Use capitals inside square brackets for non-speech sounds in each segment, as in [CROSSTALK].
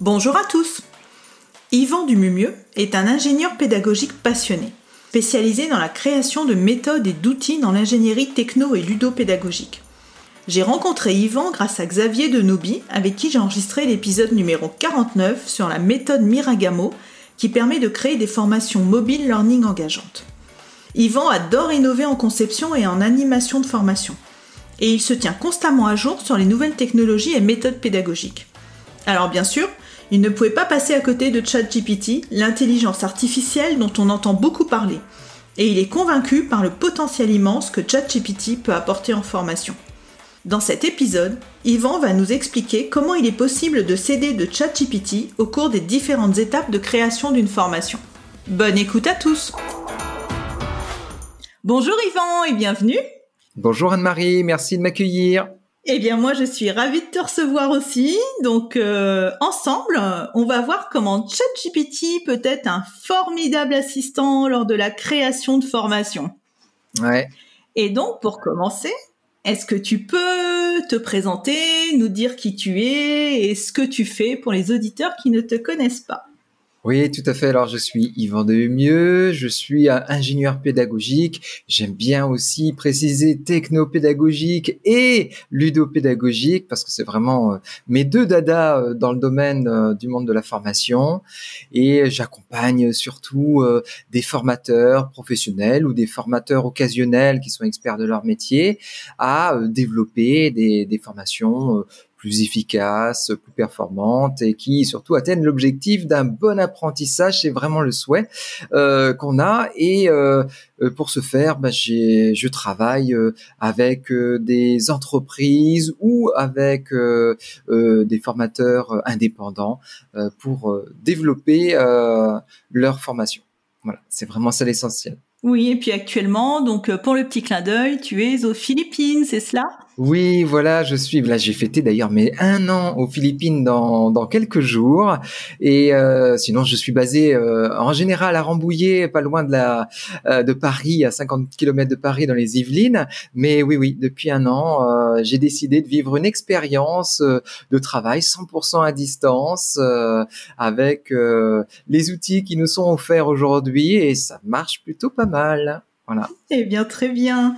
Bonjour à tous Yvan Dumumieux est un ingénieur pédagogique passionné, spécialisé dans la création de méthodes et d'outils dans l'ingénierie techno et ludopédagogique. J'ai rencontré Yvan grâce à Xavier de Nobi, avec qui j'ai enregistré l'épisode numéro 49 sur la méthode Miragamo, qui permet de créer des formations mobile learning engageantes. Yvan adore innover en conception et en animation de formation. Et il se tient constamment à jour sur les nouvelles technologies et méthodes pédagogiques. Alors bien sûr, il ne pouvait pas passer à côté de ChatGPT, l'intelligence artificielle dont on entend beaucoup parler. Et il est convaincu par le potentiel immense que ChatGPT peut apporter en formation. Dans cet épisode, Yvan va nous expliquer comment il est possible de s'aider de ChatGPT au cours des différentes étapes de création d'une formation. Bonne écoute à tous Bonjour Yvan et bienvenue Bonjour Anne-Marie, merci de m'accueillir eh bien, moi, je suis ravie de te recevoir aussi. Donc, euh, ensemble, on va voir comment ChatGPT peut être un formidable assistant lors de la création de formation. Ouais. Et donc, pour commencer, est-ce que tu peux te présenter, nous dire qui tu es et ce que tu fais pour les auditeurs qui ne te connaissent pas? Oui, tout à fait. Alors, je suis Yvan Demieux, je suis ingénieur pédagogique. J'aime bien aussi préciser technopédagogique et ludopédagogique parce que c'est vraiment euh, mes deux dadas euh, dans le domaine euh, du monde de la formation. Et j'accompagne surtout des formateurs professionnels ou des formateurs occasionnels qui sont experts de leur métier à développer des, des formations plus efficaces, plus performantes et qui surtout atteignent l'objectif d'un bon apprentissage. C'est vraiment le souhait euh, qu'on a. Et euh, euh pour ce faire, bah, je travaille euh, avec euh, des entreprises ou avec des formateurs indépendants pour développer leur formation. Voilà, c'est vraiment ça l'essentiel. Oui, et puis actuellement, donc pour le petit clin d'œil, tu es aux Philippines, c'est cela? Oui, voilà, je suis là. J'ai fêté d'ailleurs mes un an aux Philippines dans, dans quelques jours. Et euh, sinon, je suis basé euh, en général à Rambouillet, pas loin de la euh, de Paris, à 50 km de Paris, dans les Yvelines. Mais oui, oui, depuis un an, j'ai décidé de vivre une expérience de travail 100% à distance avec les outils qui nous sont offerts aujourd'hui, et ça marche plutôt pas mal. Voilà. Eh bien, très bien.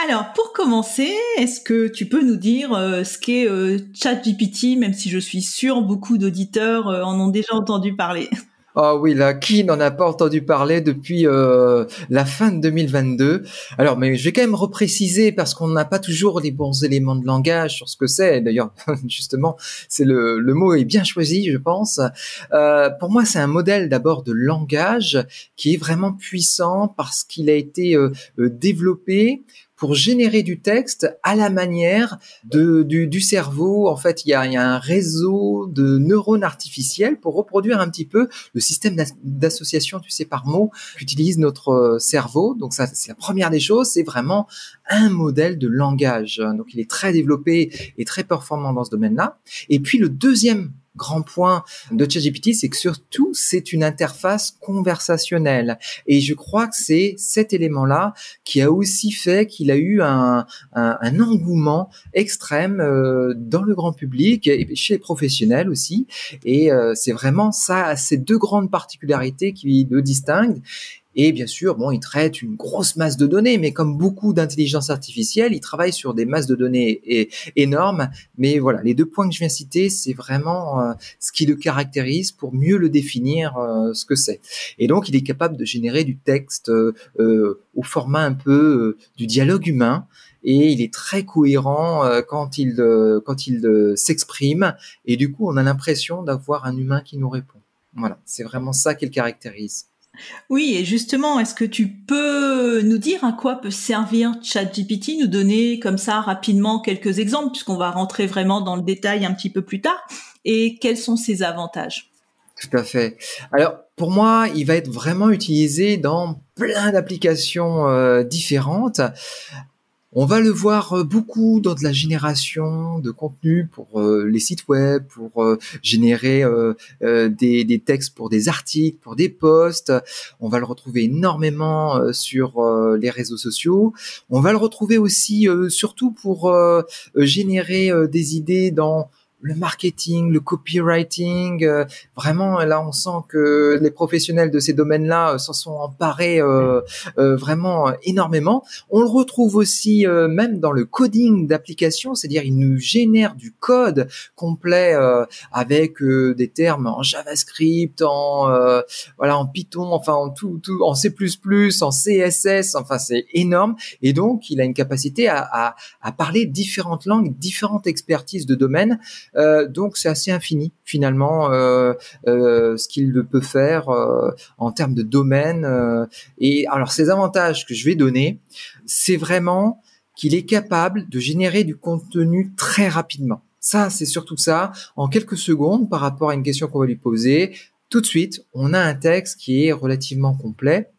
Alors, pour commencer, est-ce que tu peux nous dire euh, ce qu'est euh, ChatGPT, même si je suis sûre beaucoup d'auditeurs euh, en ont déjà entendu parler? Ah oui, là, qui n'en a pas entendu parler depuis la fin de 2022 Alors, mais je vais quand même repréciser parce qu'on n'a pas toujours les bons éléments de langage sur ce que c'est. D'ailleurs, [LAUGHS] justement, c'est le, le mot est bien choisi, je pense. pour moi, c'est un modèle d'abord de langage qui est vraiment puissant parce qu'il a été développé pour générer du texte à la manière de, du, cerveau. En fait, il y, a, il y, a, un réseau de neurones artificiels pour reproduire un petit peu le système d'association, tu sais, par mots qu'utilise notre euh, cerveau. Donc ça, c'est la première des choses. C'est vraiment un modèle de langage. Donc il est très développé et très performant dans ce domaine-là. Et puis le deuxième grand point de ChatGPT, c'est que surtout, c'est une interface conversationnelle. Et je crois que c'est cet élément-là qui a aussi fait qu'il a eu un, un, engouement extrême euh, dans le grand public et chez les professionnels aussi. Et euh, c'est vraiment ça, ces deux grandes particularités qui le distinguent. Et bien sûr, bon, il traite une grosse masse de données, mais comme beaucoup d'intelligence artificielle, il travaille sur des masses de données énormes. Mais voilà, les deux points que je viens citer, c'est vraiment euh, ce qui le caractérise pour mieux le définir euh, ce que c'est. Et donc, il est capable de générer du texte euh, au format un peu du dialogue humain et il est très cohérent quand il quand il s'exprime et du coup on a l'impression d'avoir un humain qui nous répond. Voilà, c'est vraiment ça qu'il caractérise. Oui, et justement, est-ce que tu peux nous dire à quoi peut servir ChatGPT, nous donner comme ça rapidement quelques exemples, puisqu'on va rentrer vraiment dans le détail un petit peu plus tard, et quels sont ses avantages? Tout à fait. Alors, pour moi, il va être vraiment utilisé dans plein d'applications euh, différentes. On va le voir euh, beaucoup dans de la génération de contenu pour euh, les sites web, pour euh, générer des, des, textes pour des articles, pour des posts. On va le retrouver énormément sur les réseaux sociaux. On va le retrouver aussi surtout pour générer des idées dans le marketing, le copywriting, euh, vraiment là on sent que les professionnels de ces domaines-là euh, s'en sont emparés euh, vraiment énormément. On le retrouve aussi même dans le coding d'application, c'est-à-dire il nous génère du code complet avec des termes en JavaScript, en voilà en Python, enfin en tout, tout en C++, en CSS, enfin c'est énorme et donc il a une capacité à, à, à parler différentes langues, différentes expertises de domaines euh, donc c'est assez infini finalement euh, euh, ce qu'il peut faire en termes de domaine. et alors ces avantages que je vais donner, c'est vraiment qu'il est capable de générer du contenu très rapidement. Ça, c'est surtout ça. En quelques secondes, par rapport à une question qu'on va lui poser, tout de suite, on a un texte qui est relativement complet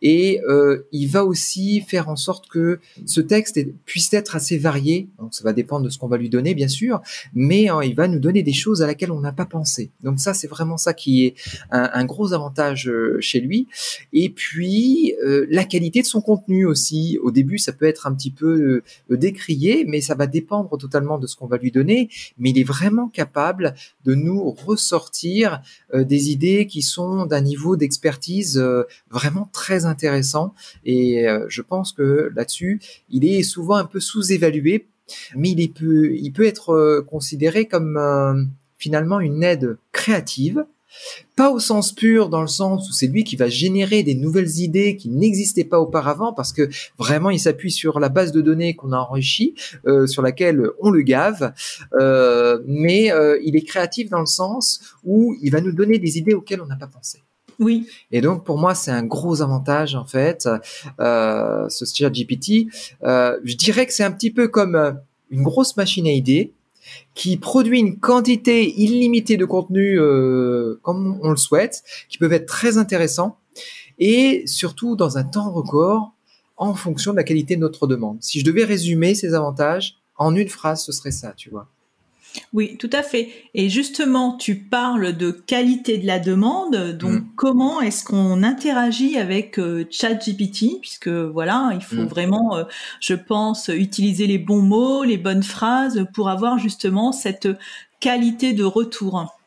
et euh, il va aussi faire en sorte que ce texte puisse être assez varié. Donc, ça va dépendre de ce qu'on va lui donner, bien sûr, mais hein, il va nous donner des choses à laquelle on n'a pas pensé. Donc ça, c'est vraiment ça qui est un, gros avantage euh, chez lui. Et puis euh, la qualité de son contenu aussi. Au début, ça peut être un petit peu décrié, mais ça va dépendre totalement de ce qu'on va lui donner. Mais il est vraiment capable de nous ressortir des idées qui sont d'un niveau d'expertise euh, vraiment très intéressant. Et euh, je pense que là-dessus, il est souvent un peu sous-évalué, mais il, peut, il peut être euh, considéré comme finalement une aide créative pas au sens pur, dans le sens où c'est lui qui va générer des nouvelles idées qui n'existaient pas auparavant, parce que vraiment il s'appuie sur la base de données qu'on a enrichie, euh, sur laquelle on le gave, euh, mais euh, il est créatif dans le sens où il va nous donner des idées auxquelles on n'a pas pensé. Oui. Et donc pour moi c'est un gros avantage en fait, ce chat GPT. je dirais que c'est un petit peu comme une grosse machine à idées qui produit une quantité illimitée de contenu euh, comme on le souhaite, qui peuvent être très intéressants et surtout dans un temps record en fonction de la qualité de notre demande. Si je devais résumer ces avantages en une phrase, ce serait ça, tu vois. Oui, tout à fait. Et justement, tu parles de qualité de la demande. Donc, mm. comment est-ce qu'on interagit avec euh, ChatGPT? Puisque voilà, il faut mm. vraiment, euh, je pense, utiliser les bons mots, les bonnes phrases pour avoir justement cette qualité de retour.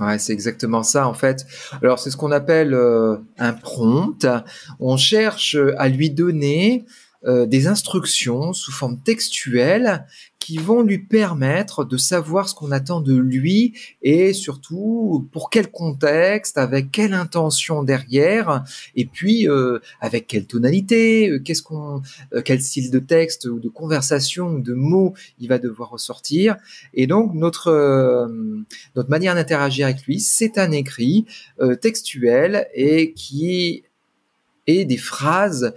Ouais, c'est exactement ça en fait. Alors c'est ce qu'on appelle euh, un prompt. On cherche à lui donner des instructions sous forme textuelle qui vont lui permettre de savoir ce qu'on attend de lui et surtout pour quel contexte, avec quelle intention derrière, et puis euh, avec quelle tonalité, euh, qu'est-ce qu'on, euh, quel style de texte ou de conversation ou de mots il va devoir ressortir. Et donc notre notre manière d'interagir avec lui, c'est un écrit textuel et qui est des phrases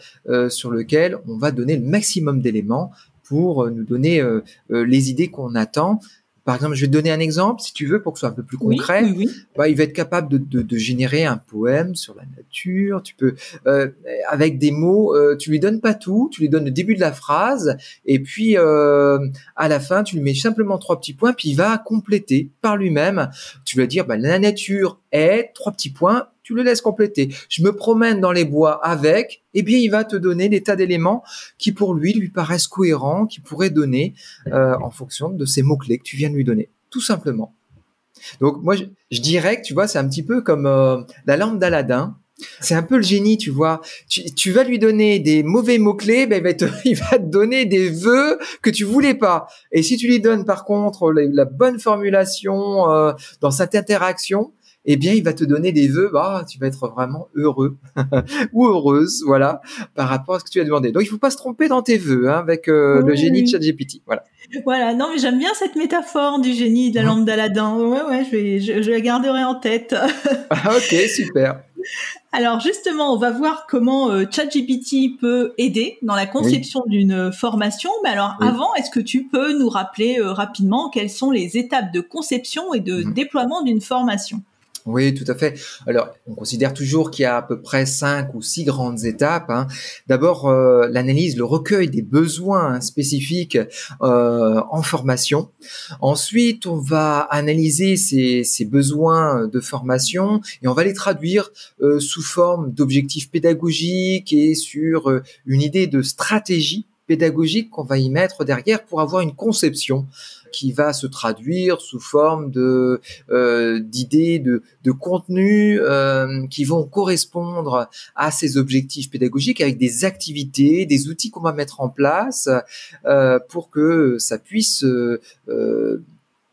sur lesquelles on va donner le maximum d'éléments pour euh, nous donner euh, euh, les idées qu'on attend. Par exemple, je vais te donner un exemple, si tu veux, pour que ce soit un peu plus concret. Bah, il va être capable de, de, de, générer un poème sur la nature. Tu peux, euh, avec des mots, euh, tu lui donnes pas tout, tu lui donnes le début de la phrase, et puis euh, à la fin, tu lui mets simplement trois petits points, puis il va compléter par lui-même. Tu vas dire, bah, la nature est trois petits points, tu le laisses compléter. Je me promène dans les bois avec, et bien il va te donner des tas d'éléments qui pour lui lui paraissent cohérents, qui pourraient donner euh, en fonction de ces mots-clés que tu viens de lui donner, tout simplement. Donc moi je, dirais que tu vois c'est un petit peu comme euh, la lampe d'Aladin. C'est un peu le génie, tu vois. Tu, vas lui donner des mauvais mots-clés, ben il, va te, [LAUGHS] il va donner des vœux que tu voulais pas. Et si tu lui donnes par contre la, bonne formulation euh, dans cette interaction, eh bien, il va te donner des vœux, bah, tu vas être vraiment heureux [LAUGHS] ou heureuse, voilà, par rapport à ce que tu as demandé. Donc, il faut pas se tromper dans tes vœux hein, avec euh, le génie de ChatGPT, voilà. Voilà, non, mais j'aime bien cette métaphore du génie de la lampe d'Aladin. Ouais, ouais, je, vais, je, je la garderai en tête. [LAUGHS] ah, ok, super. Alors justement, on va voir comment euh, ChatGPT peut aider dans la conception d'une formation. Mais alors avant, est-ce que tu peux nous rappeler euh, rapidement quelles sont les étapes de conception et de mhm. déploiement d'une formation? Oui, tout à fait. Alors, on considère toujours qu'il y a à peu près cinq ou six grandes étapes. Hein. D'abord, euh, l'analyse, le recueil des besoins spécifiques euh, en formation. Ensuite, on va analyser ces, ces, besoins de formation et on va les traduire euh, sous forme d'objectifs pédagogiques et sur une idée de stratégie pédagogique qu'on va y mettre derrière pour avoir une conception qui va se traduire sous forme de euh, d'idées, de, de contenus euh, qui vont correspondre à ces objectifs pédagogiques avec des activités, des outils qu'on va mettre en place euh, pour que ça puisse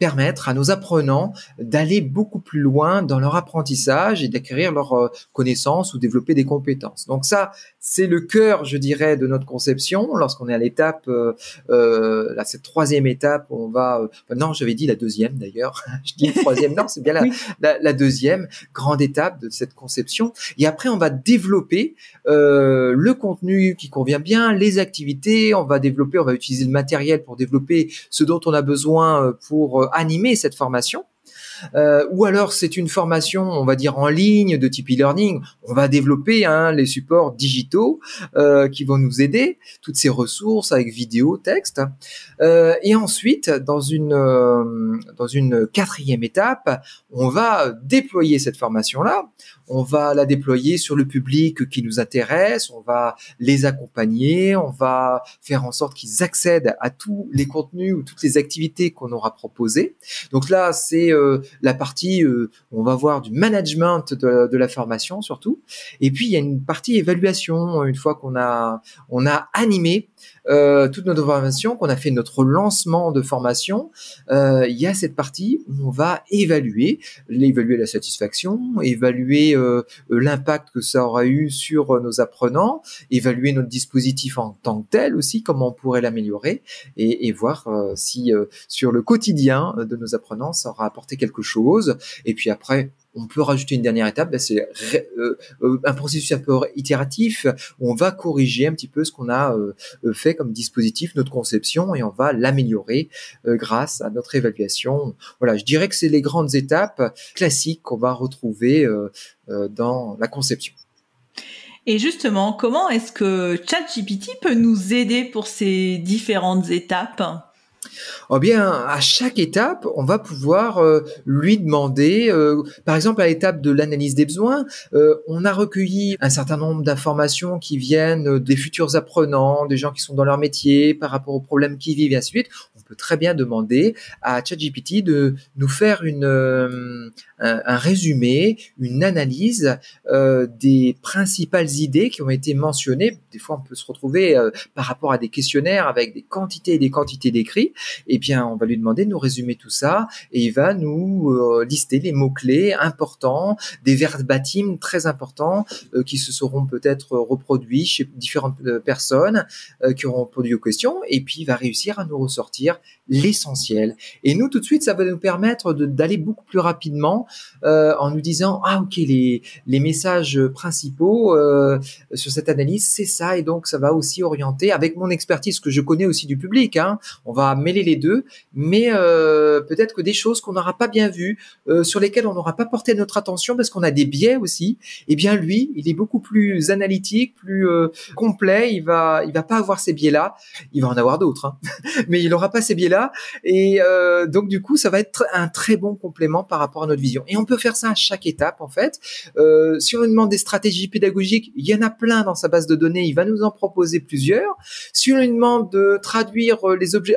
permettre à nos apprenants d'aller beaucoup plus loin dans leur apprendissage et d'acquérir leurs euh, connaissances ou développer des compétences. Donc ça, c'est le cœur, je dirais, de notre conception. Lorsqu'on est à l'étape, euh, euh là, cette troisième étape, on va, euh, non, j'avais dit la deuxième d'ailleurs. [LAUGHS] je dis la troisième, non, c'est bien la, la, la, deuxième grande étape de cette conception. Et après, on va développer euh, le contenu qui convient bien, les activités. On va développer, on va utiliser le matériel pour développer ce dont on a besoin pour animer cette formation. Euh, ou alors c'est une formation, on va dire en ligne de type e-learning. On va développer hein, les supports digitaux euh, qui vont nous aider, toutes ces ressources avec vidéo, texte. Euh, et ensuite, dans une euh, dans une quatrième étape, on va déployer cette formation là. On va la déployer sur le public qui nous intéresse. On va les accompagner. On va faire en sorte qu'ils accèdent à tous les contenus ou toutes les activités qu'on aura proposées. Donc là, c'est euh, la partie, euh, on va voir du management de, la formation surtout. Et puis il y a une partie évaluation une fois qu'on a on a animé euh, toute notre formation, qu'on a fait notre lancement de formation, euh, il y a cette partie où on va évaluer, évaluer la satisfaction, évaluer euh, l'impact que ça aura eu sur nos apprenants, évaluer notre dispositif en tant que tel aussi, comment on pourrait l'améliorer, et, et, voir si sur le quotidien de nos apprenants ça aura apporté quelque chose. Et puis après, on peut rajouter une dernière étape, ben, c'est euh, euh, un processus un peu itératif où on va corriger un petit peu ce qu'on a euh, fait comme dispositif, notre conception, et on va l'améliorer grâce à notre évaluation. Voilà, je dirais que c'est les grandes étapes classiques qu'on va retrouver dans la conception. Et justement, comment est-ce que ChatGPT peut nous aider pour ces différentes étapes? Eh bien, à chaque étape, on va pouvoir euh, lui demander, euh, par exemple à l'étape de l'analyse des besoins, euh, on a recueilli un certain nombre d'informations qui viennent des futurs apprenants, des gens qui sont dans leur métier, par rapport aux problèmes qu'ils vivent et ainsi de suite. Très bien demander à ChatGPT de nous faire une, un, un, résumé, une analyse des principales idées qui ont été mentionnées. Des fois, on peut se retrouver par rapport à des questionnaires avec des quantités et des quantités d'écrits eh bien, on va lui demander de nous résumer tout ça et il va nous euh, lister les mots-clés importants, des verbatim très importants euh, qui se seront peut-être reproduits chez différentes euh, personnes qui auront répondu aux questions et puis il va réussir à nous ressortir l'essentiel. Et nous, tout de suite, ça va nous permettre d'aller beaucoup plus rapidement en nous disant, ah ok, les, les messages principaux sur cette analyse, c'est ça et donc ça va aussi orienter avec mon expertise que je connais aussi du public. Hein, on va mêler les deux, mais euh, peut-être que des choses qu'on n'aura pas bien vues, euh, sur lesquelles on n'aura pas porté notre attention parce qu'on a des biais aussi. Eh bien, lui, il est beaucoup plus analytique, plus euh, complet. Il va, il va pas avoir ces biais-là. Il va en avoir d'autres, hein. [LAUGHS] mais il n'aura pas ces biais-là. Et donc, du coup, ça va être un très bon complément par rapport à notre vision. Et on peut faire ça à chaque étape, en fait. si on lui demande des stratégies pédagogiques, il y en a plein dans sa base de données. Il va nous en proposer plusieurs. Si on lui demande de traduire les objets,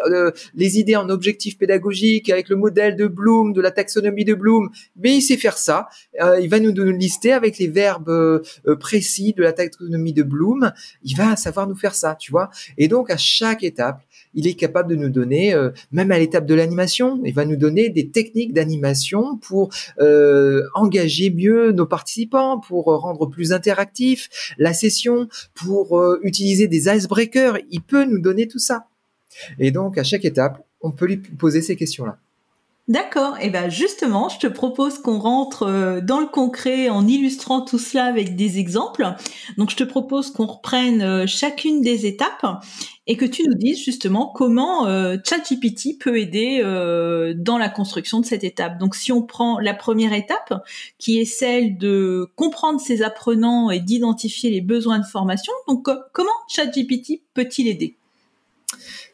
les idées en objectifs pédagogiques avec le modèle de Bloom, de la taxonomie de Bloom, mais il sait faire ça. Euh, il va nous, lister avec les verbes euh, euh, précis de la taxonomie de Bloom. Il va savoir nous faire ça, tu vois. Et donc à chaque étape, il est capable de nous donner, même à l'étape de l'animation, il va nous donner des techniques d'animation pour engager mieux nos participants, pour rendre plus interactif la session, pour utiliser des icebreakers. Il peut nous donner tout ça. Et donc, à chaque étape, on peut lui poser ces questions-là. D'accord. Et eh ben justement, je te propose qu'on rentre euh, dans le concret en illustrant tout cela avec des exemples. Donc je te propose qu'on reprenne euh, chacune des étapes et que tu nous dises justement comment euh, ChatGPT peut aider dans la construction de cette étape. Donc si on prend la première étape qui est celle de comprendre ses apprenants et d'identifier les besoins de formation. Donc comment ChatGPT peut-il aider?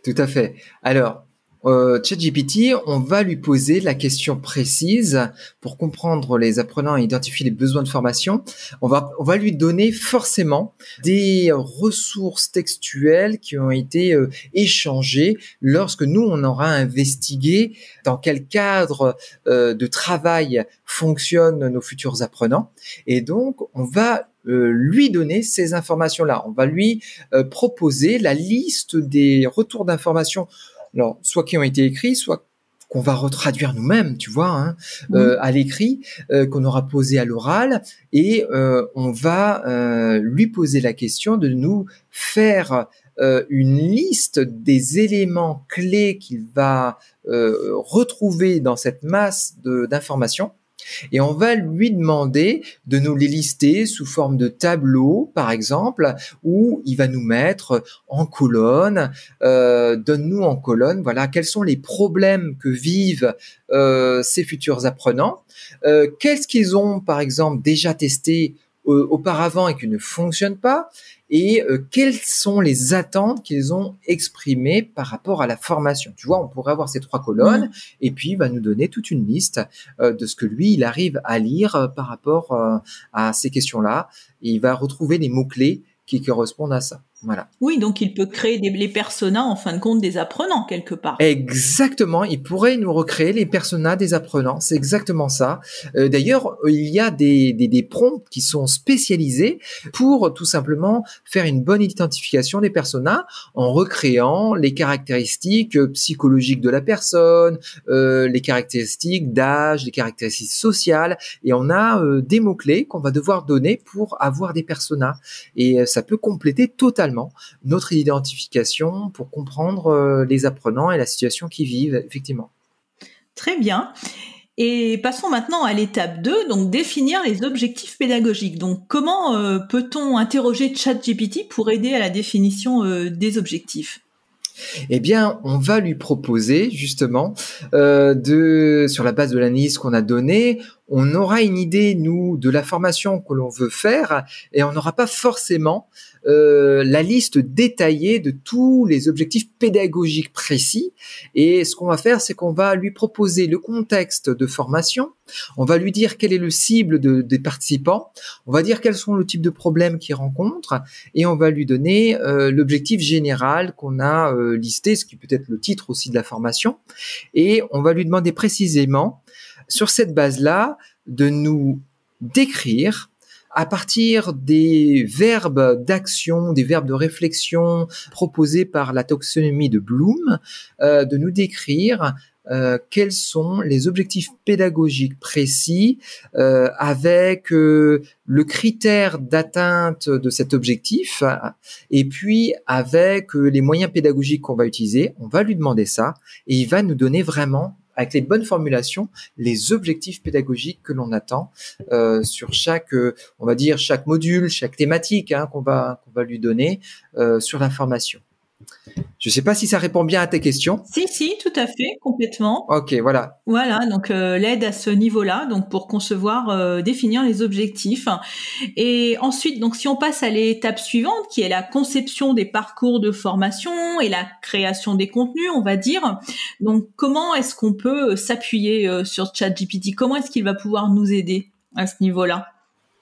Tout à fait. Alors euh, ChatGPT, on va lui poser la question précise pour comprendre les apprenants et identifier les besoins de formation. On va, on va lui donner forcément des ressources textuelles qui ont été euh, échangées lorsque nous, on aura investigué dans quel cadre euh, de travail fonctionnent nos futurs apprenants. Et donc, on va euh, lui donner ces informations-là. On va lui proposer la liste des retours d'informations alors soit qui ont été écrits, soit qu'on va retraduire nous-mêmes, tu vois, hein, euh, à l'écrit, euh, qu'on aura posé à l'oral, et euh, on va lui poser la question de nous faire une liste des éléments clés qu'il va retrouver dans cette masse d'informations et on va lui demander de nous les lister sous forme de tableau, par exemple, où il va nous mettre en colonne, euh, donne-nous en colonne, voilà, quels sont les problèmes que vivent euh, ces futurs apprenants, euh, qu'est-ce qu'ils ont, par exemple, déjà testé auparavant et qui ne fonctionne pas et euh, quelles sont les attentes qu'ils ont exprimées par rapport à la formation? Tu vois, on pourrait avoir ces trois colonnes mmh. et puis il va nous donner toute une liste euh, de ce que lui, il arrive à lire euh, par rapport à ces questions-là. Et il va retrouver les mots-clés qui correspondent à ça. Voilà. Oui, donc il peut créer des, les personas en fin de compte des apprenants quelque part. Exactement, il pourrait nous recréer les personas des apprenants, c'est exactement ça. Euh, d'ailleurs, il y a des, des, des, prompts qui sont spécialisés pour tout simplement faire une bonne identification des personas en recréant les caractéristiques psychologiques de la personne, euh, les caractéristiques d'âge, les caractéristiques sociales, et on a euh, des mots-clés qu'on va devoir donner pour avoir des personas. Et ça peut compléter totalement notre identification pour comprendre euh, les apprenants et la situation qu'ils vivent, effectivement. Très bien. Et passons maintenant à l'étape 2, donc définir les objectifs pédagogiques. Donc comment euh, peut-on interroger ChatGPT pour aider à la définition euh, des objectifs? Eh bien, on va lui proposer justement de, sur la base de l'analyse qu'on a donnée, on aura une idée nous de la formation que l'on veut faire et on n'aura pas forcément euh, la liste détaillée de tous les objectifs pédagogiques précis. Et ce qu'on va faire, c'est qu'on va lui proposer le contexte de formation, on va lui dire quel est le cible des participants, on va dire quels sont le type de problèmes qu'ils rencontrent, et on va lui donner euh, l'objectif général qu'on a euh, listé, ce qui peut être le titre aussi de la formation, et on va lui demander précisément, sur cette base-là, de nous décrire à partir des verbes d'action, des verbes de réflexion proposés par la taxonomie de Bloom, euh, de nous décrire euh, quels sont les objectifs pédagogiques précis euh, avec le critère d'atteinte de cet objectif et puis avec les moyens pédagogiques qu'on va utiliser. On va lui demander ça et il va nous donner vraiment avec les bonnes formulations, les objectifs pédagogiques que l'on attend euh, sur chaque, euh, on va dire chaque module, chaque thématique hein, qu'on va qu'on va lui donner euh, sur la formation. Je ne sais pas si ça répond bien à tes questions. Si, si, tout à fait, complètement. Ok, voilà. Voilà, donc euh, l'aide à ce niveau-là, donc pour concevoir, euh, définir les objectifs. Et ensuite, donc si on passe à l'étape suivante, qui est la conception des parcours de formation et la création des contenus, on va dire. Donc comment est-ce qu'on peut s'appuyer euh, sur ChatGPT? Comment est-ce qu'il va pouvoir nous aider à ce niveau-là?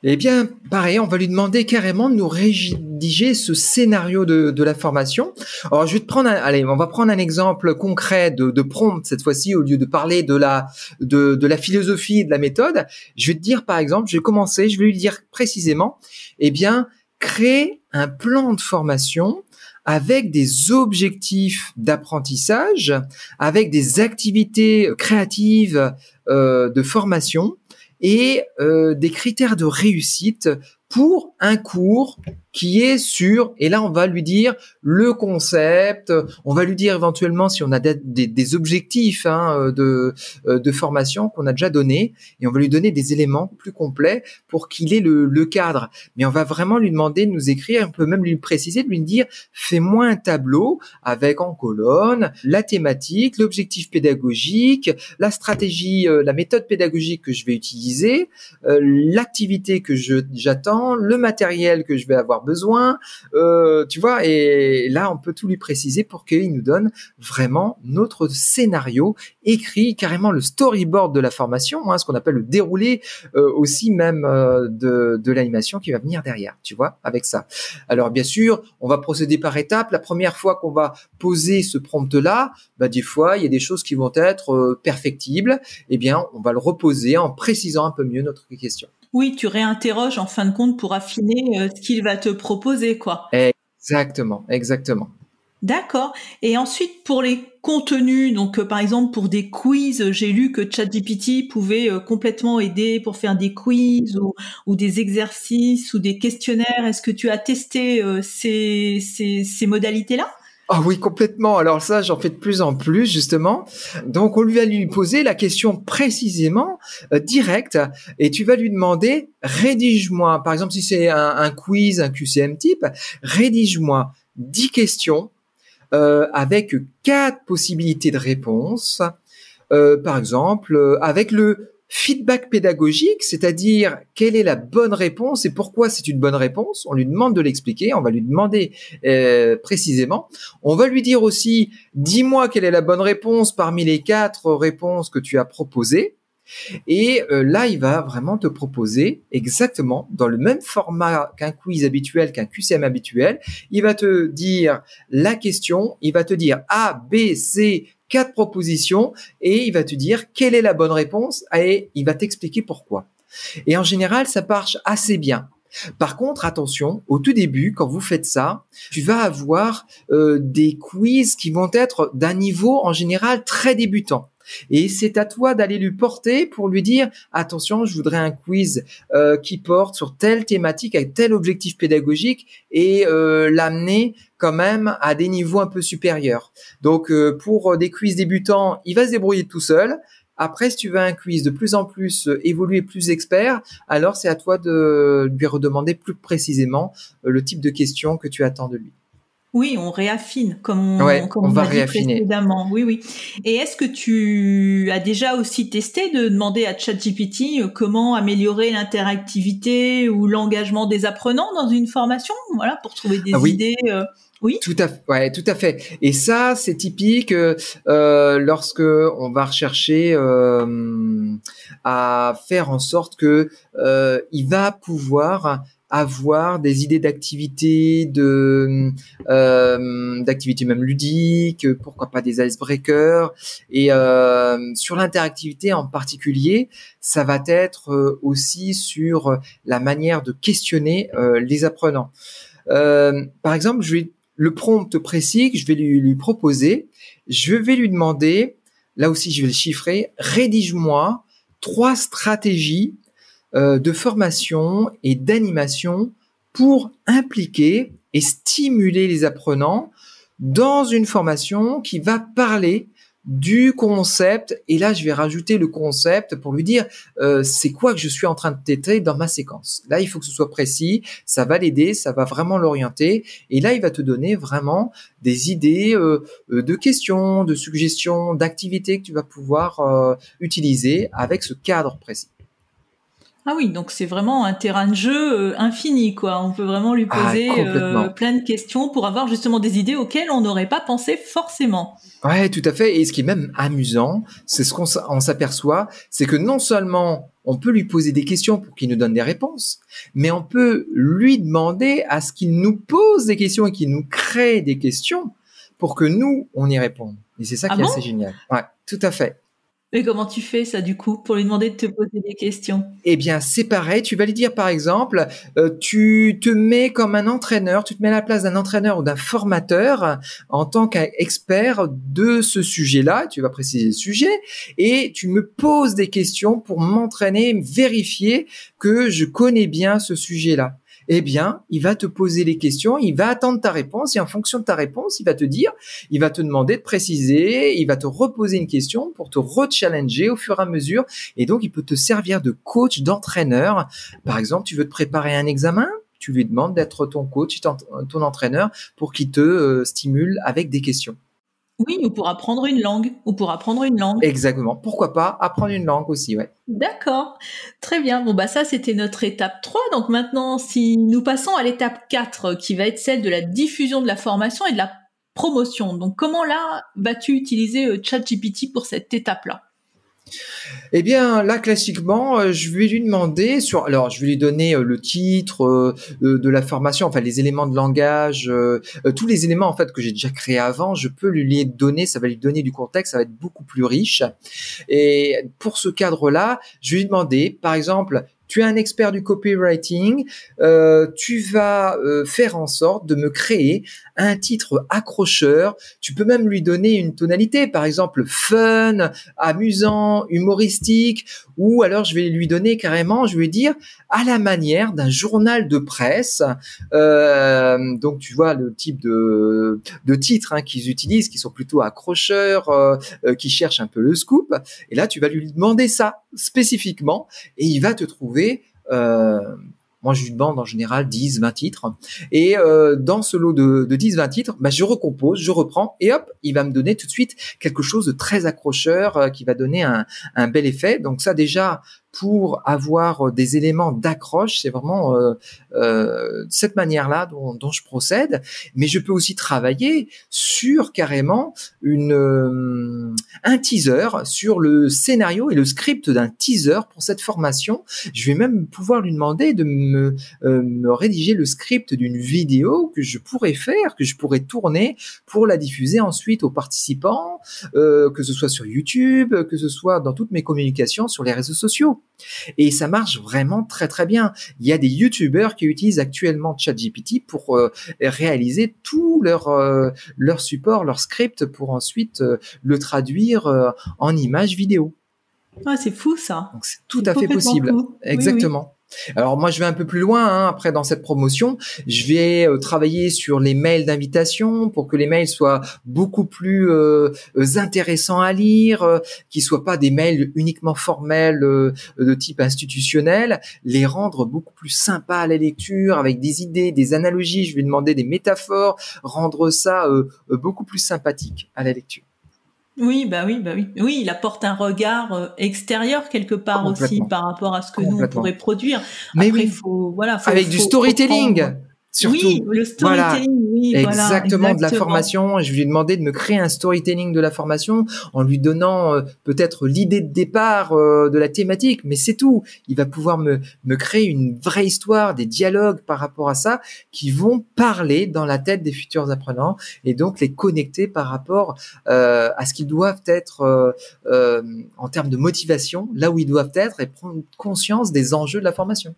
Eh bien, pareil, on va lui demander carrément de nous rédiger ce scénario de, de la formation. Alors, je vais te prendre, un, allez, on va prendre un exemple concret de, de prompt cette fois-ci au lieu de parler de la de, de la philosophie et de la méthode. Je vais te dire, par exemple, je vais commencer, je vais lui dire précisément, eh bien, créer un plan de formation avec des objectifs d'apprentissage, avec des activités créatives euh, de formation et euh, des critères de réussite pour un cours qui est sur, et là on va lui dire le concept, on va lui dire éventuellement si on a des, des, objectifs hein, de, de formation qu'on a déjà donné, et on va lui donner des éléments plus complets pour qu'il ait le, le cadre. Mais on va vraiment lui demander de nous écrire, on peut même lui préciser, de lui dire fais-moi un tableau avec en colonne la thématique, l'objectif pédagogique, la stratégie, euh, la méthode pédagogique que je vais utiliser, euh, l'activité que j'attends, le matériel que je vais avoir besoin, euh, tu vois. Et là, on peut tout lui préciser pour qu'il nous donne vraiment notre scénario écrit, carrément le storyboard de la formation, hein, ce qu'on appelle le déroulé aussi même de, de l'animation qui va venir derrière, tu vois, avec ça. Alors bien sûr, on va procéder par étapes. La première fois qu'on va poser ce prompt-là, bah, des fois, il y a des choses qui vont être euh, perfectibles. Eh bien, on va le reposer en précisant un peu mieux notre question. Oui, tu réinterroges en fin de compte pour affiner euh, ce qu'il va te proposer, quoi. Exactement, exactement. D'accord. Et ensuite, pour les contenus, donc euh, par exemple pour des quiz, j'ai lu que ChatGPT pouvait complètement aider pour faire des quiz ou, des exercices ou des questionnaires. Est-ce que tu as testé ces, ces modalités-là? Ah oui, complètement. Alors ça, j'en fais de plus en plus, justement. Donc, on lui va lui poser la question précisément, euh, directe, et tu vas lui demander, rédige-moi, par exemple, si c'est un, quiz, un QCM type, rédige-moi 10 questions euh, avec quatre possibilités de réponse. Euh, par exemple, avec le feedback pédagogique, c'est-à-dire quelle est la bonne réponse et pourquoi c'est une bonne réponse. On lui demande de l'expliquer, on va lui demander euh, précisément. On va lui dire aussi, dis-moi quelle est la bonne réponse parmi les quatre réponses que tu as proposées. Et euh, là, il va vraiment te proposer exactement dans le même format qu'un quiz habituel, qu'un QCM habituel. Il va te dire la question, il va te dire A, B, C, quatre propositions et il va te dire quelle est la bonne réponse et il va t'expliquer pourquoi. Et en général, ça marche assez bien. Par contre, attention, au tout début, quand vous faites ça, tu vas avoir euh, des quiz qui vont être d'un niveau en général très débutant. Et c'est à toi d'aller lui porter pour lui dire attention, je voudrais un quiz euh, qui porte sur telle thématique avec tel objectif pédagogique et euh, l'amener quand même à des niveaux un peu supérieurs. Donc euh, pour des quiz débutants, il va se débrouiller tout seul. Après, si tu veux un quiz de plus en plus évolué, plus expert, alors c'est à toi de lui redemander plus précisément le type de questions que tu attends de lui. Oui, on réaffine, comme on, comme on, va dit précédemment. Oui, oui. Et est-ce que tu as déjà aussi testé de demander à ChatGPT euh, comment améliorer l'interactivité ou l'engagement des apprenants dans une formation, voilà, pour trouver des ah idées euh, oui? Tout à fait. Ouais, tout à fait. Et ça, c'est typique euh, lorsque on va rechercher euh, à faire en sorte que euh, il va pouvoir avoir des idées d'activités, de euh, d'activités même ludiques, pourquoi pas des icebreakers. Et euh, sur l'interactivité en particulier, ça va être euh, aussi sur la manière de questionner euh, les apprenants. Par exemple, je vais le prompt précis que je vais lui, lui proposer, je vais lui demander, là aussi je vais le chiffrer, rédige-moi trois stratégies de formation et d'animation pour impliquer et stimuler les apprenants dans une formation qui va parler du concept. Et là, je vais rajouter le concept pour lui dire euh, c'est quoi que je suis en train de traiter dans ma séquence. Là, il faut que ce soit précis. Ça va l'aider, ça va vraiment l'orienter. Et là, il va te donner vraiment des idées euh, de questions, de suggestions, d'activités que tu vas pouvoir utiliser avec ce cadre précis. Ah oui, donc c'est vraiment un terrain de jeu euh, infini, quoi. On peut vraiment lui ah, poser euh, plein de questions pour avoir justement des idées auxquelles on n'aurait pas pensé forcément. Ouais, tout à fait. Et ce qui est même amusant, c'est ce qu'on s'aperçoit, c'est que non seulement on peut lui poser des questions pour qu'il nous donne des réponses, mais on peut lui demander à ce qu'il nous pose des questions et qu'il nous crée des questions pour que nous, on y réponde. Et c'est ça ah qui est assez génial. Ouais, tout à fait. Et comment tu fais ça du coup pour lui demander de te poser des questions? Eh bien, c'est pareil. Tu vas lui dire par exemple, euh, tu te mets comme un entraîneur, tu te mets à la place d'un entraîneur ou d'un formateur en tant qu'expert de ce sujet-là. Tu vas préciser le sujet et tu me poses des questions pour m'entraîner, vérifier que je connais bien ce sujet-là. Eh bien, il va te poser les questions, il va attendre ta réponse et en fonction de ta réponse, il va te dire, il va te demander de préciser, il va te reposer une question pour te rechallenger au fur et à mesure et donc il peut te servir de coach, d'entraîneur. Par exemple, tu veux te préparer un examen, tu lui demandes d'être ton coach, ton entraîneur pour qu'il te euh, stimule avec des questions. Oui, ou pour apprendre une langue, ou pour apprendre une langue. Exactement. Pourquoi pas apprendre une langue aussi, ouais. D'accord. Très bien. Bon, bah ça, c'était notre étape 3. Donc maintenant, si nous passons à l'étape 4, qui va être celle de la diffusion de la formation et de la promotion. Donc comment là vas-tu utiliser euh, ChatGPT pour cette étape-là? Eh bien, là, classiquement, euh, je vais lui demander sur. Alors, je vais lui donner euh, le titre euh, de la formation, enfin les éléments de langage, tous les éléments en fait que j'ai déjà créés avant. Je peux lui donner. Ça va lui donner du contexte. Ça va être beaucoup plus riche. Et pour ce cadre-là, je vais lui demander, par exemple, tu es un expert du copywriting, euh, tu vas euh, faire en sorte de me créer un titre accrocheur. Tu peux même lui donner une tonalité, par exemple fun, amusant, humoristique, ou alors je vais lui donner carrément, je vais dire à la manière d'un journal de presse. Euh, donc tu vois le type de, de titres hein, qu'ils utilisent, qui sont plutôt accrocheurs, qui cherchent un peu le scoop. Et là, tu vas lui demander ça spécifiquement, et il va te trouver euh, moi, je lui demande en général 10, 20 titres. Et euh, dans ce lot de, de 10, 20 titres, bah, je recompose, je reprends, et hop, il va me donner tout de suite quelque chose de très accrocheur euh, qui va donner un, un, bel effet. Donc ça, déjà, pour avoir euh, des éléments d'accroche. C'est vraiment euh, euh, cette manière-là dont, dont, je procède. Mais je peux aussi travailler sur carrément une euh, un teaser, sur le scénario et le script d'un teaser pour cette formation. Je vais même pouvoir lui demander de me, euh, me rédiger le script d'une vidéo que je pourrais faire, que je pourrais tourner pour la diffuser ensuite aux participants, que ce soit sur YouTube, que ce soit dans toutes mes communications sur les réseaux sociaux. Et ça marche vraiment très très bien. Il y a des YouTubers qui utilisent actuellement ChatGPT pour euh, réaliser tout leur euh, leur support, leur script pour ensuite euh, le traduire en images vidéo. Ah, c'est fou ça. Donc c'est tout à fait possible. Exactement. Alors moi je vais un peu plus loin hein, après dans cette promotion, je vais euh, travailler sur les mails d'invitation pour que les mails soient beaucoup plus euh, intéressants à lire, euh, qu'ils soient pas des mails uniquement formels euh, de type institutionnel, les rendre beaucoup plus sympas à la lecture avec des idées, des analogies, je vais demander des métaphores, rendre ça beaucoup plus sympathique à la lecture. Oui, bah oui, bah oui. Oui, il apporte un regard euh, extérieur quelque part aussi par rapport à ce que nous on pourrait produire. Mais oui. faut voilà, faut, avec du storytelling. Surtout. Oui, le storytelling, oui, exactement, de la formation. Je lui ai demandé de me créer un storytelling de la formation en lui donnant euh, peut-être l'idée de départ euh, de la thématique, mais c'est tout. Il va pouvoir me, me créer une vraie histoire, des dialogues par rapport à ça qui vont parler dans la tête des futurs apprenants et donc les connecter par rapport euh, à ce qu'ils doivent être euh, en termes de motivation, là où ils doivent être et prendre conscience des enjeux de la formation.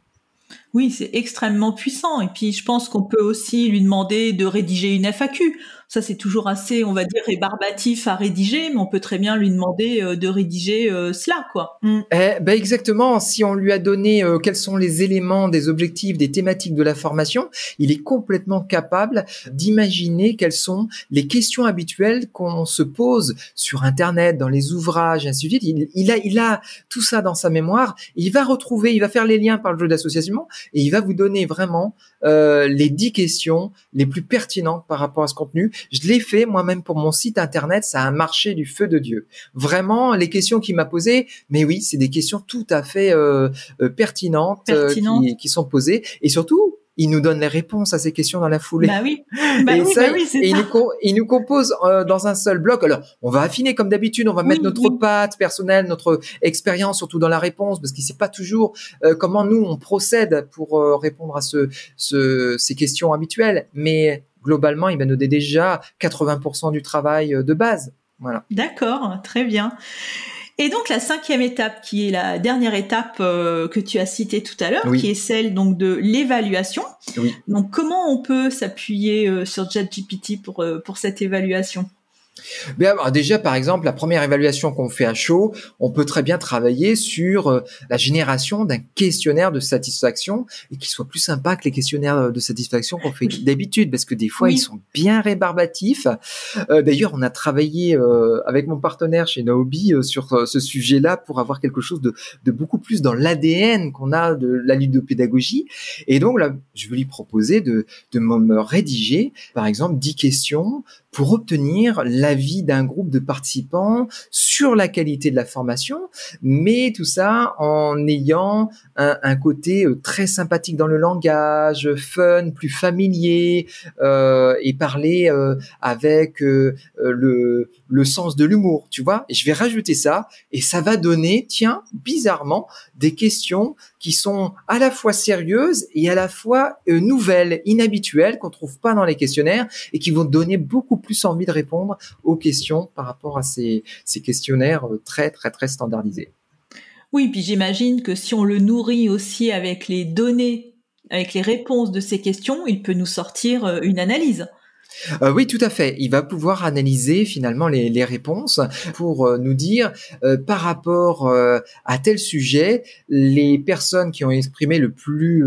Oui, c'est extrêmement puissant. Et puis, je pense qu'on peut aussi lui demander de rédiger une FAQ. Ça, c'est toujours assez, on va dire, rébarbatif à rédiger, mais on peut très bien lui demander euh, de rédiger euh, cela, quoi. Mm. Eh, ben exactement. Si on lui a donné euh, quels sont les éléments, des objectifs, des thématiques de la formation, il est complètement capable d'imaginer quelles sont les questions habituelles qu'on se pose sur Internet, dans les ouvrages, ainsi de suite. Il, il, a, il a tout ça dans sa mémoire. il va retrouver, il va faire les liens par le jeu d'association et il va vous donner vraiment euh, les dix questions les plus pertinentes par rapport à ce contenu. Je l'ai fait moi-même pour mon site internet, ça a marché du feu de Dieu. Vraiment, les questions qu'il m'a posées, mais oui, c'est des questions tout à fait euh, euh pertinentes, euh, Qui, qui, sont posées et surtout il nous donne les réponses à ces questions dans la foulée. Bah oui. Bah et ça, bah il, nous, il nous compose euh, dans un seul bloc. Alors, on va affiner comme d'habitude, on va mettre notre patte personnelle, notre expérience, surtout dans la réponse, parce qu'il sait pas toujours euh, comment nous on procède pour euh, répondre à ce, ce, ces questions habituelles. Mais globalement, il va nous donner déjà 80% du travail de base. Voilà. D'accord, très bien. Et donc la cinquième étape, qui est la dernière étape euh, que tu as citée tout à l'heure, qui est celle donc de l'évaluation. Donc comment on peut s'appuyer euh, sur ChatGPT pour euh, pour cette évaluation? Bien, déjà, par exemple, la première évaluation qu'on fait à chaud, on peut très bien travailler sur euh, la génération d'un questionnaire de satisfaction et qui soit plus sympa que les questionnaires de satisfaction qu'on fait d'habitude, parce que des fois, ils sont bien rébarbatifs. Euh, d'ailleurs, on a travaillé euh, avec mon partenaire chez Naobi sur ce sujet-là pour avoir quelque chose de, de beaucoup plus dans l'ADN qu'on a de la ludopédagogie. Et donc, là, je vais lui proposer de, de me rédiger, par exemple, 10 questions pour obtenir l'avis d'un groupe de participants sur la qualité de la formation, mais tout ça en ayant un, côté euh, très sympathique dans le langage, fun, plus familier, euh, et parler euh, avec euh, le, le sens de l'humour, tu vois. Et je vais rajouter ça, et ça va donner, tiens, bizarrement, des questions qui sont à la fois sérieuses et à la fois nouvelles, inhabituelles, qu'on trouve pas dans les questionnaires, et qui vont donner beaucoup plus envie de répondre aux questions par rapport à ces, ces questionnaires très, très, très standardisés. Oui, puis j'imagine que si on le nourrit aussi avec les données, avec les réponses de ces questions, il peut nous sortir euh, une analyse. Euh, oui, tout à fait. Il va pouvoir analyser finalement les, les réponses pour euh, nous dire euh, par rapport à tel sujet les personnes qui ont exprimé le plus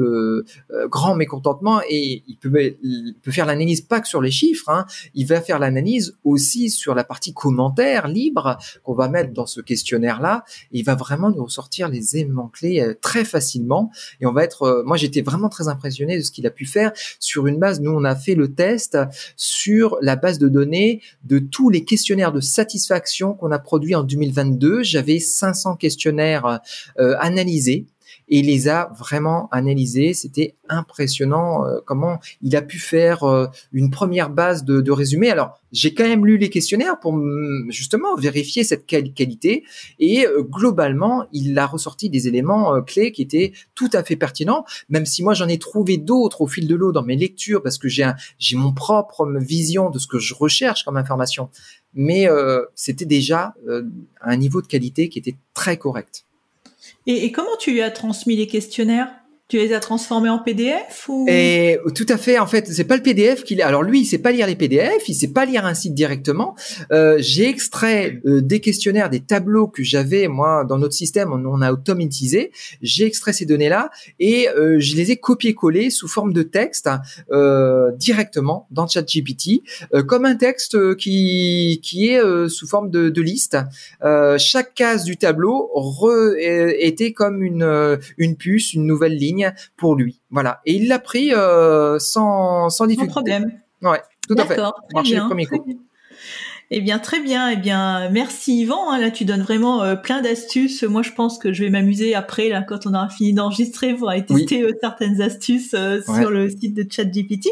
grand mécontentement et il peut, il peut faire l'analyse pas que sur les chiffres, hein, il va faire l'analyse aussi sur la partie commentaires libre qu'on va mettre dans ce questionnaire-là. Il va vraiment nous ressortir les éléments clés très facilement et on va être. moi, j'étais vraiment très impressionné de ce qu'il a pu faire sur une base. Nous, on a fait le test sur la base de données de tous les questionnaires de satisfaction qu'on a produits en 2022. J'avais 500 questionnaires euh, analysés et il les a vraiment analysés. C'était impressionnant euh, comment il a pu faire euh, une première base de, de résumé. Alors, j'ai quand même lu les questionnaires pour justement vérifier cette qualité et euh, globalement, il a ressorti des éléments clés qui étaient tout à fait pertinents, même si moi j'en ai trouvé d'autres au fil de l'eau dans mes lectures parce que j'ai j'ai mon propre vision de ce que je recherche comme information. Mais c'était déjà un niveau de qualité qui était très correct. Et, comment tu lui as transmis les questionnaires? Tu les as transformés en PDF ou? Et tout à fait. En fait, c'est pas le PDF qu'il. Alors lui, il sait pas lire les PDF, il sait pas lire un site directement. Euh, j'ai extrait euh, des questionnaires, des tableaux que j'avais moi dans notre système. On, a automatisé. J'ai extrait ces données-là et euh, je les ai copié-collé sous forme de texte euh, directement dans ChatGPT, comme un texte qui qui est sous forme de, de liste. chaque case du tableau re, était comme une une puce, une nouvelle ligne pour lui. Voilà. Et il l'a pris euh, sans, sans difficulté. Sans problème. Ouais, tout à fait. Marché le premier coup. [LAUGHS] Eh bien, très bien. Eh bien, merci Yvan. Hein. Là, tu donnes vraiment euh, plein d'astuces. Moi, je pense que je vais m'amuser après, là, quand on aura fini d'enregistrer, pour aller tester euh, certaines astuces euh, sur le site de ChatGPT.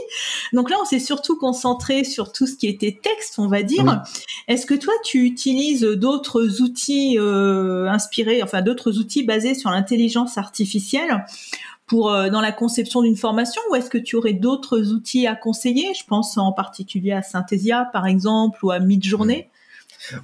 Donc là, on s'est surtout concentré sur tout ce qui était texte, on va dire. Est-ce que toi, tu utilises d'autres outils inspirés, enfin d'autres outils basés sur l'intelligence artificielle? Pour euh, dans la conception d'une formation ou est-ce que tu aurais d'autres outils à conseiller? Je pense en particulier à Synthesia par exemple ou à Midjourney.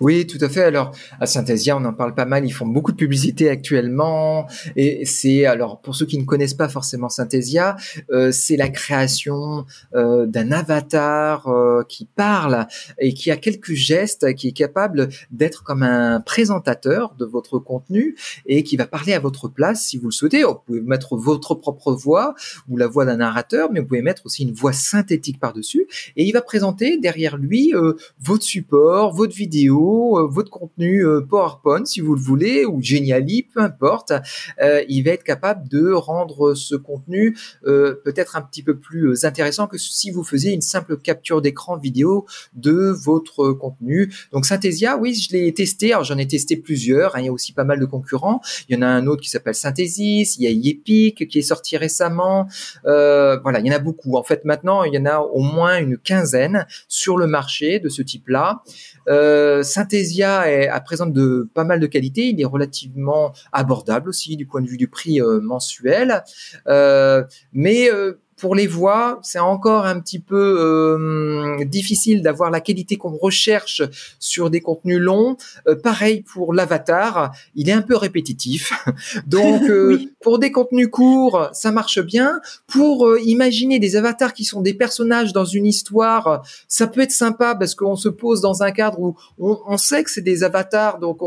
Oui, tout à fait. Alors, à Synthesia, on en parle pas mal. Ils font beaucoup de publicité actuellement. Et c'est, alors, pour ceux qui ne connaissent pas forcément Synthesia, euh, c'est la création euh, d'un avatar euh, qui parle et qui a quelques gestes, qui est capable d'être comme un présentateur de votre contenu et qui va parler à votre place si vous le souhaitez. Vous pouvez mettre votre propre voix ou la voix d'un narrateur, mais vous pouvez mettre aussi une voix synthétique par-dessus. Et il va présenter derrière lui votre support, votre vidéo euh, votre contenu euh, PowerPoint si vous le voulez ou Geniali, peu importe, euh, il va être capable de rendre ce contenu peut-être un petit peu plus intéressant que si vous faisiez une simple capture d'écran vidéo de votre contenu. Donc Synthesia, oui, je l'ai testé. Alors j'en ai testé plusieurs. Hein, il y a aussi pas mal de concurrents. Il y en a un autre qui s'appelle Synthesis. Il y a Yepic qui est sorti récemment. voilà, il y en a beaucoup. En fait, maintenant, il y en a au moins une quinzaine sur le marché de ce type-là. Synthesia est, à présente de pas mal de qualité. Il est relativement abordable aussi du point de vue du prix euh, mensuel. Euh, mais pour les voix, c'est encore un petit peu euh, difficile d'avoir la qualité qu'on recherche sur des contenus longs. Euh, pareil pour l'avatar, il est un peu répétitif. [LAUGHS] Donc, [LAUGHS] euh, pour des contenus courts, ça marche bien. Pour imaginer des avatars qui sont des personnages dans une histoire, ça peut être sympa parce qu'on se pose dans un cadre où on, sait que c'est des avatars, donc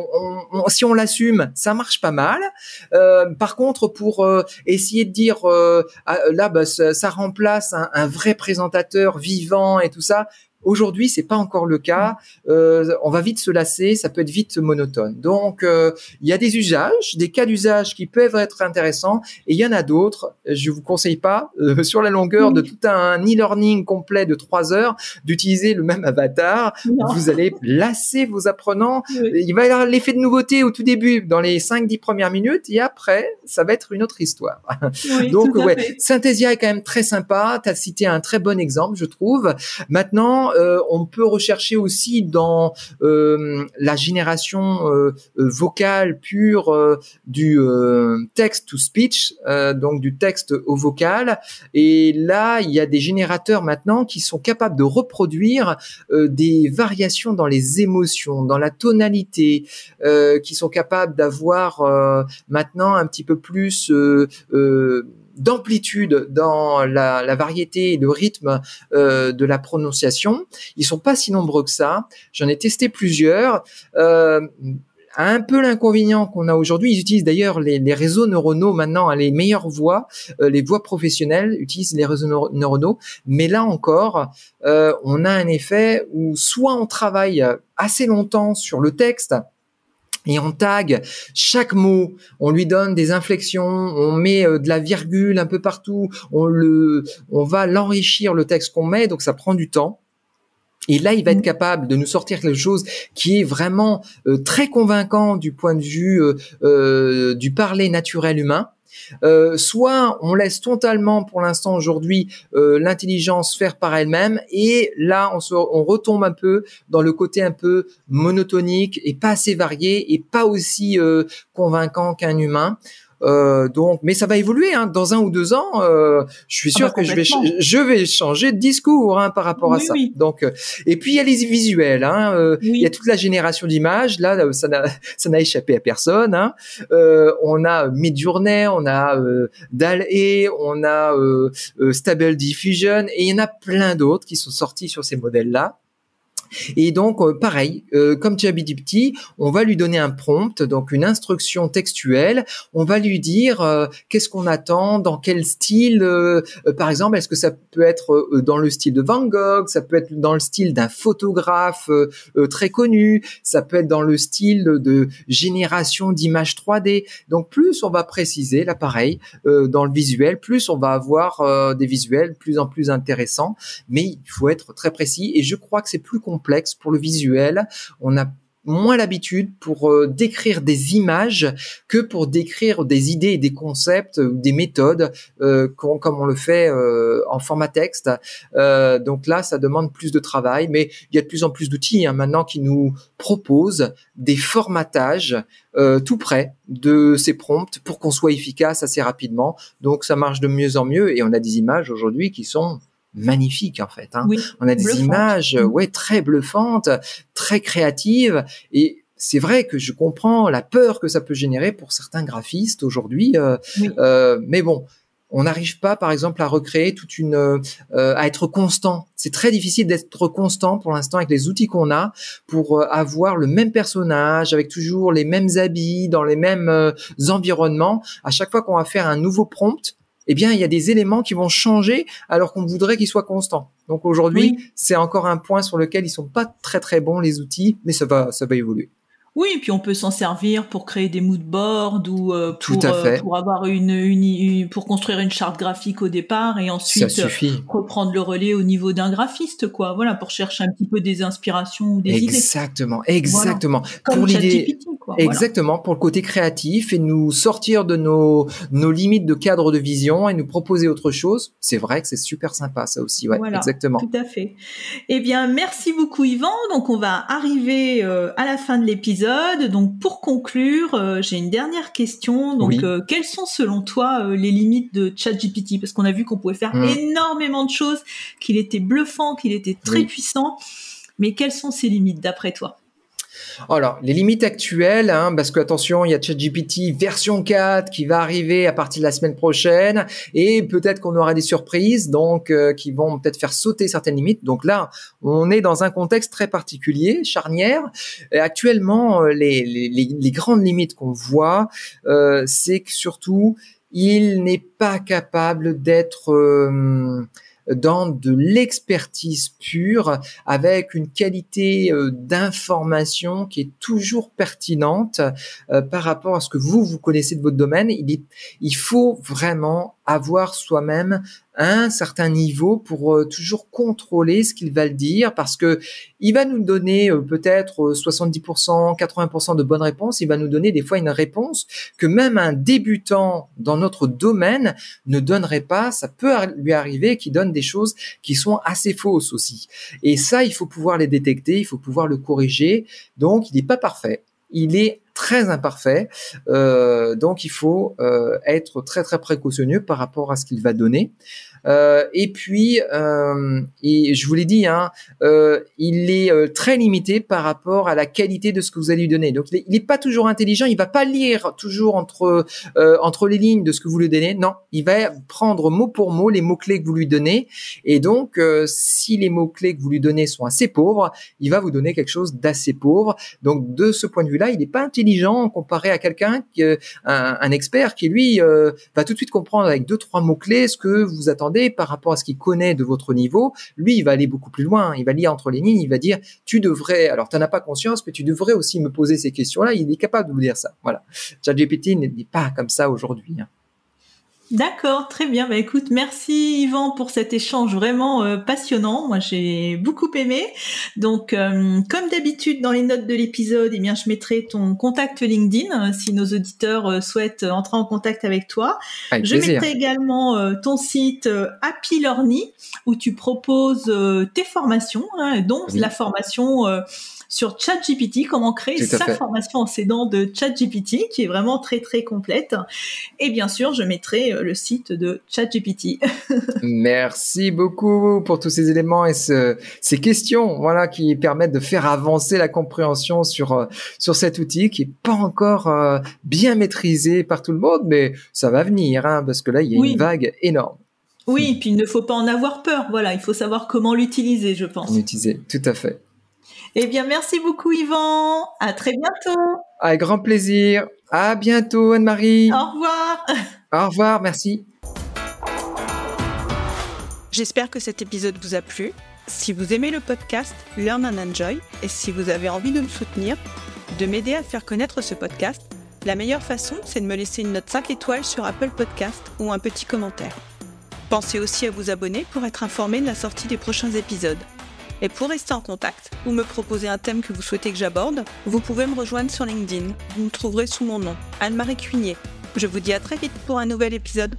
si on l'assume, ça marche pas mal. par contre, pour essayer de dire ah, là, bah, ça, ça remplace un, vrai présentateur vivant et tout ça. Aujourd'hui, c'est pas encore le cas. Euh, on va vite se lasser, ça peut être vite monotone. Donc, euh, il y a des usages, des cas d'usage qui peuvent être intéressants, et il y en a d'autres. Je vous conseille pas, euh, [LAUGHS] sur la longueur de tout un e-learning complet de trois heures, d'utiliser le même avatar. Vous allez lasser vos apprenants. Il va y avoir l'effet de nouveauté au tout début, dans les 5-10 premières minutes, et après, ça va être une autre histoire. [LAUGHS] Donc, ouais, Synthesia est quand même très sympa. Tu as cité un très bon exemple, je trouve. Maintenant, euh, on peut rechercher aussi dans euh, la génération euh, vocale pure du text to speech, donc du texte au vocal. Et là, il y a des générateurs maintenant qui sont capables de reproduire des variations dans les émotions, dans la tonalité, qui sont capables d'avoir maintenant un petit peu plus d'amplitude dans la, variété et le rythme euh, de la prononciation. Ils sont pas si nombreux que ça. J'en ai testé plusieurs. Euh, un peu l'inconvénient qu'on a aujourd'hui, ils utilisent d'ailleurs les, réseaux neuronaux maintenant, hein, les meilleures voix, euh, les voix professionnelles utilisent les réseaux neuronaux, mais là encore, euh, on a un effet où soit on travaille assez longtemps sur le texte, et on tag chaque mot, on lui donne des inflexions, on met euh, de la virgule un peu partout, on le, on va l'enrichir le texte qu'on met, donc ça prend du temps. Et là, il va être mmh. capable de nous sortir quelque chose qui est vraiment euh, très convaincant du point de vue euh, du parler naturel humain. Euh, soit on laisse totalement pour l'instant aujourd'hui euh, l'intelligence faire par elle-même et là on, se, on retombe un peu dans le côté un peu monotonique et pas assez varié et pas aussi euh, convaincant qu'un humain. Euh, donc, mais ça va évoluer. Hein. Dans un ou deux ans, euh, je suis ah sûr bah, que je vais je vais changer de discours hein, par rapport à ça. Donc, euh, et puis il y a les visuels. Hein. Euh, il y a toute la génération d'images. Là, ça n'a [LAUGHS] ça n'a échappé à personne. Hein. on a Midjourney, on a DAL-E, on a Stable Diffusion, et il y en a plein d'autres qui sont sortis sur ces modèles-là. Et donc, euh, pareil, euh, comme ChatGPT, on va lui donner un prompt, donc une instruction textuelle. On va lui dire euh, qu'est-ce qu'on attend, dans quel style. par exemple, est-ce que ça peut être dans le style de Van Gogh, ça peut être dans le style d'un photographe très connu, ça peut être dans le style de génération d'images 3D. Donc, plus on va préciser, là, pareil, dans le visuel, plus on va avoir des visuels plus en plus intéressants. Mais il faut être très précis. Et je crois que c'est plus compliqué pour le visuel. On a moins l'habitude pour euh, décrire des images que pour décrire des idées et des concepts ou des méthodes euh, comme on le fait euh, en format texte. donc là, ça demande plus de travail, mais il y a de plus en plus d'outils hein, maintenant qui nous proposent des formatages tout près de ces prompts pour qu'on soit efficace assez rapidement. Donc ça marche de mieux en mieux et on a des images aujourd'hui qui sont magnifique en fait. Hein. on a des images, mm. ouais, très bluffantes, très créatives et c'est vrai que je comprends la peur que ça peut générer pour certains graphistes aujourd'hui, euh, euh, mais bon, on n'arrive pas, par exemple, à recréer toute une, euh, à être constant. C'est très difficile d'être constant pour l'instant avec les outils qu'on a pour avoir le même personnage avec toujours les mêmes habits dans les mêmes environnements. À chaque fois qu'on va faire un nouveau prompt, eh bien, il y a des éléments qui vont changer alors qu'on voudrait qu'ils soient constants. Donc aujourd'hui, c'est encore un point sur lequel ils sont pas très très bons les outils, mais ça va ça va évoluer. Oui, et puis on peut s'en servir pour créer des mood boards ou euh, pour, euh, pour avoir une, une, pour construire une charte graphique au départ et ensuite reprendre le relais au niveau d'un graphiste, quoi. Voilà, pour chercher un petit peu des inspirations ou des idées. Exactement, exactement. Pour l'idée, exactement, pour le côté créatif et nous sortir de nos nos limites de cadre de vision et nous proposer autre chose. C'est vrai que c'est super sympa, ça aussi. Ouais, voilà, exactement. Tout à fait. Eh bien, merci beaucoup, Yvan. Donc, on va arriver euh, à la fin de l'épisode épisode. Donc pour conclure, euh, j'ai une dernière question. Donc euh, quelles sont selon toi les limites de ChatGPT? Parce qu'on a vu qu'on pouvait faire hmm. énormément de choses, qu'il était bluffant, qu'il était très puissant. Mais quelles sont ses limites d'après toi? Alors, les limites actuelles, hein, parce que attention, il y a ChatGPT version 4 qui va arriver à partir de la semaine prochaine, et peut-être qu'on aura des surprises, donc euh, qui vont peut-être faire sauter certaines limites. Donc là, on est dans un contexte très particulier, charnière. Et actuellement, euh, les, les, les, grandes limites qu'on voit, euh, c'est que surtout, il n'est pas capable d'être dans de l'expertise pure avec une qualité euh, d'information qui est toujours pertinente euh, par rapport à ce que vous, vous connaissez de votre domaine. Il, il faut vraiment avoir soi-même un certain niveau pour euh, toujours contrôler ce qu'il va le dire parce que il va nous donner euh, peut-être 70%, euh, 80% de bonnes réponses. Il va nous donner des fois une réponse que même un débutant dans notre domaine ne donnerait pas. Ça peut lui arriver qu'il donne des choses qui sont assez fausses aussi. Et ça, il faut pouvoir les détecter, il faut pouvoir le corriger. Donc, il n'est pas parfait. Il est très imparfait. Euh, donc il faut euh, être très très précautionneux par rapport à ce qu'il va donner. Euh, et puis, et je vous l'ai dit, hein, il est très limité par rapport à la qualité de ce que vous allez lui donner. Donc, il n'est pas toujours intelligent. Il va pas lire toujours entre entre les lignes de ce que vous lui donnez. Non, il va prendre mot pour mot les mots clés que vous lui donnez. Et donc, si les mots clés que vous lui donnez sont assez pauvres, il va vous donner quelque chose d'assez pauvre. Donc, de ce point de vue-là, il n'est pas intelligent comparé à quelqu'un qui, un, un, expert qui lui va tout de suite comprendre avec deux trois mots clés ce que vous attendez par rapport à ce qu'il connaît de votre niveau, lui, il va aller beaucoup plus loin. Il va lire entre les lignes, il va dire, tu devrais, alors tu n'en as pas conscience, mais tu devrais aussi me poser ces questions-là. Il est capable de vous dire ça. Voilà. ChatGPT n'est pas comme ça aujourd'hui. Hein. D'accord, très bien. Bah écoute, merci Yvan pour cet échange vraiment euh, passionnant. Moi, j'ai beaucoup aimé. Donc, euh, comme d'habitude dans les notes de l'épisode, eh bien, je mettrai ton contact LinkedIn euh, si nos auditeurs souhaitent entrer en contact avec toi. je mettrai également ton site Happy Learning où tu proposes tes formations, hein, donc la formation sur ChatGPT, comment créer sa formation en s'aidant de ChatGPT, qui est vraiment très très complète. Et bien sûr, je mettrai euh, le site de ChatGPT. [LAUGHS] Merci beaucoup pour tous ces éléments et ces questions, voilà, qui permettent de faire avancer la compréhension sur euh, sur cet outil qui est pas encore euh, bien maîtrisé par tout le monde, mais ça va venir, hein, parce que là, il y a une vague énorme. Oui, puis il ne faut pas en avoir peur. Voilà, il faut savoir comment l'utiliser, je pense. L'utiliser, tout à fait. Eh bien, merci beaucoup, Yvan. À très bientôt. Avec grand plaisir. À bientôt, Anne-Marie. Au revoir. [LAUGHS] Au revoir, merci. J'espère que cet épisode vous a plu. Si vous aimez le podcast Learn and Enjoy et si vous avez envie de me soutenir, de m'aider à faire connaître ce podcast, la meilleure façon, c'est de me laisser une note 5 étoiles sur Apple Podcast ou un petit commentaire. Pensez aussi à vous abonner pour être informé de la sortie des prochains épisodes. Et pour rester en contact ou me proposer un thème que vous souhaitez que j'aborde, vous pouvez me rejoindre sur LinkedIn. Vous me trouverez sous mon nom, Anne-Marie Cuignet. Je vous dis à très vite pour un nouvel épisode.